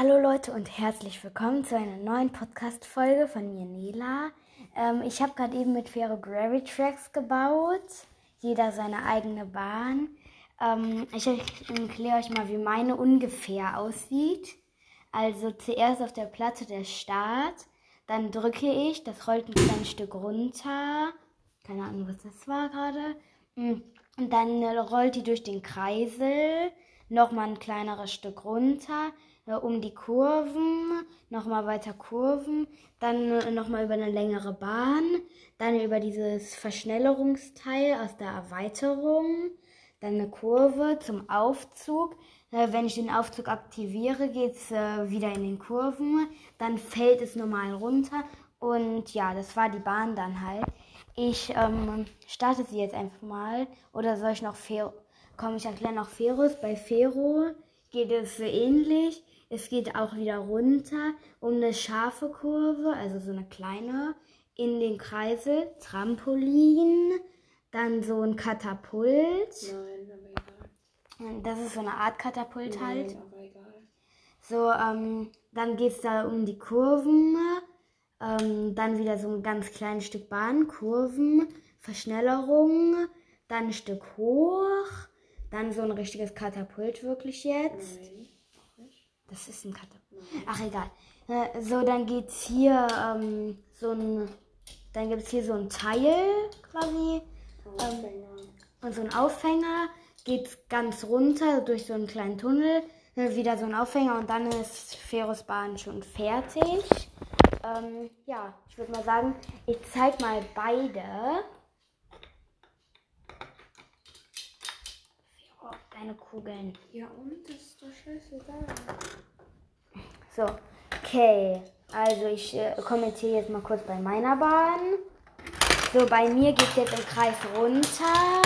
Hallo Leute und herzlich willkommen zu einer neuen Podcast-Folge von mir, Nela. Ähm, ich habe gerade eben mit Fero Gravity Tracks gebaut. Jeder seine eigene Bahn. Ähm, ich erkläre euch mal, wie meine ungefähr aussieht. Also zuerst auf der Platte der Start. Dann drücke ich, das rollt ein kleines Stück runter. Keine Ahnung, was das war gerade. Mm, und dann rollt die durch den Kreisel. Nochmal ein kleineres Stück runter äh, um die Kurven, nochmal weiter Kurven, dann äh, nochmal über eine längere Bahn, dann über dieses Verschnellerungsteil aus der Erweiterung, dann eine Kurve zum Aufzug. Äh, wenn ich den Aufzug aktiviere, geht es wieder in den Kurven, dann fällt es normal runter und ja, das war die Bahn dann halt. Ich ähm, starte sie jetzt einfach mal. Oder soll ich noch Fero? Komm, ich erkläre noch Ferus. Bei Fero geht es ähnlich. Es geht auch wieder runter um eine scharfe Kurve, also so eine kleine, in den Kreisel, Trampolin, dann so ein Katapult. Nein, aber egal. Das ist so eine Art Katapult halt. Nein, aber egal. So, ähm, dann geht es da um die Kurven, ähm, dann wieder so ein ganz kleines Stück Bahn, Kurven, Verschnellerung, dann ein Stück hoch, dann so ein richtiges Katapult wirklich jetzt. Nein. Das ist ein Katapult. Ach, egal. Äh, So, dann geht's hier ähm, so ein. Dann gibt es hier so ein Teil quasi Aufhänger. und so ein Aufhänger. Geht ganz runter durch so einen kleinen Tunnel. Dann wieder so ein Aufhänger und dann ist Ferus Bahn schon fertig. Ähm, ja, ich würde mal sagen, ich zeig mal beide. Deine Kugeln. Ja, und? Das ist doch scheißegal. So, okay. Also ich äh, kommentiere jetzt mal kurz bei meiner Bahn. So, bei mir geht es jetzt im Kreis runter.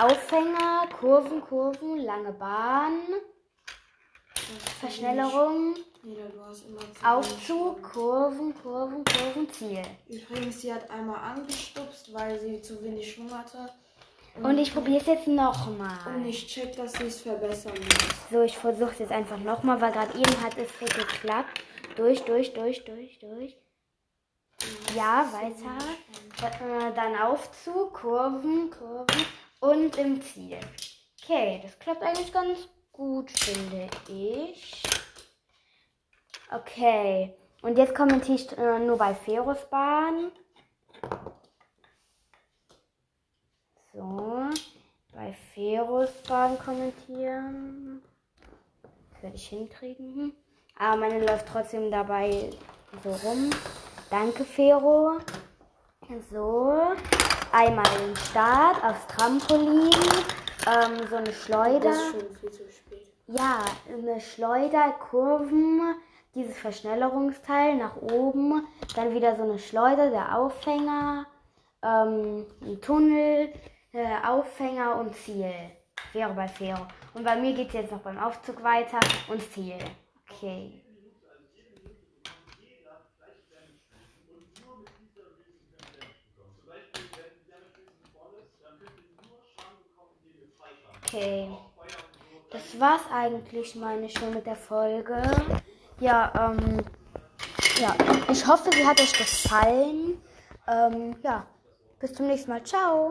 Aufhänger, Kurven, Kurven, lange Bahn, Verschnellerung, zu Aufzug, Kurven, Kurven, Kurven, Ziel. Übrigens, sie hat einmal angestupst, weil sie zu wenig Schwung hatte. Und ich probiere es jetzt nochmal. Und ich check, dass sie es verbessern muss. So, ich versuche es jetzt einfach nochmal, weil gerade eben hat es geklappt. Durch, durch, durch, durch, durch. Ja, weiter. Äh, Dann Aufzug, Kurven, Kurven und im Ziel. Okay, das klappt eigentlich ganz gut, finde ich. Okay, und jetzt kommentiere ich äh, nur bei Ferusbahn. So, bei Ferusbahn kommentieren. Das werde ich hinkriegen. Aber meine läuft trotzdem dabei so rum. Danke, Fero. So, einmal den Start aufs Trampolin. Ähm, so eine Schleuder. Das ist schon viel zu spät. Ja, eine Schleuder, Kurven, dieses Verschnellerungsteil nach oben, dann wieder so eine Schleuder, der Aufhänger, ähm, ein Tunnel, äh, Aufhänger und Ziel. Wäre bei Fero. Und bei mir geht es jetzt noch beim Aufzug weiter und Ziel. Okay. Okay. Das war's eigentlich, meine ich, schon mit der Folge. Ja, ähm, ja, ich hoffe, sie hat euch gefallen. Ähm, ja, bis zum nächsten Mal. Ciao.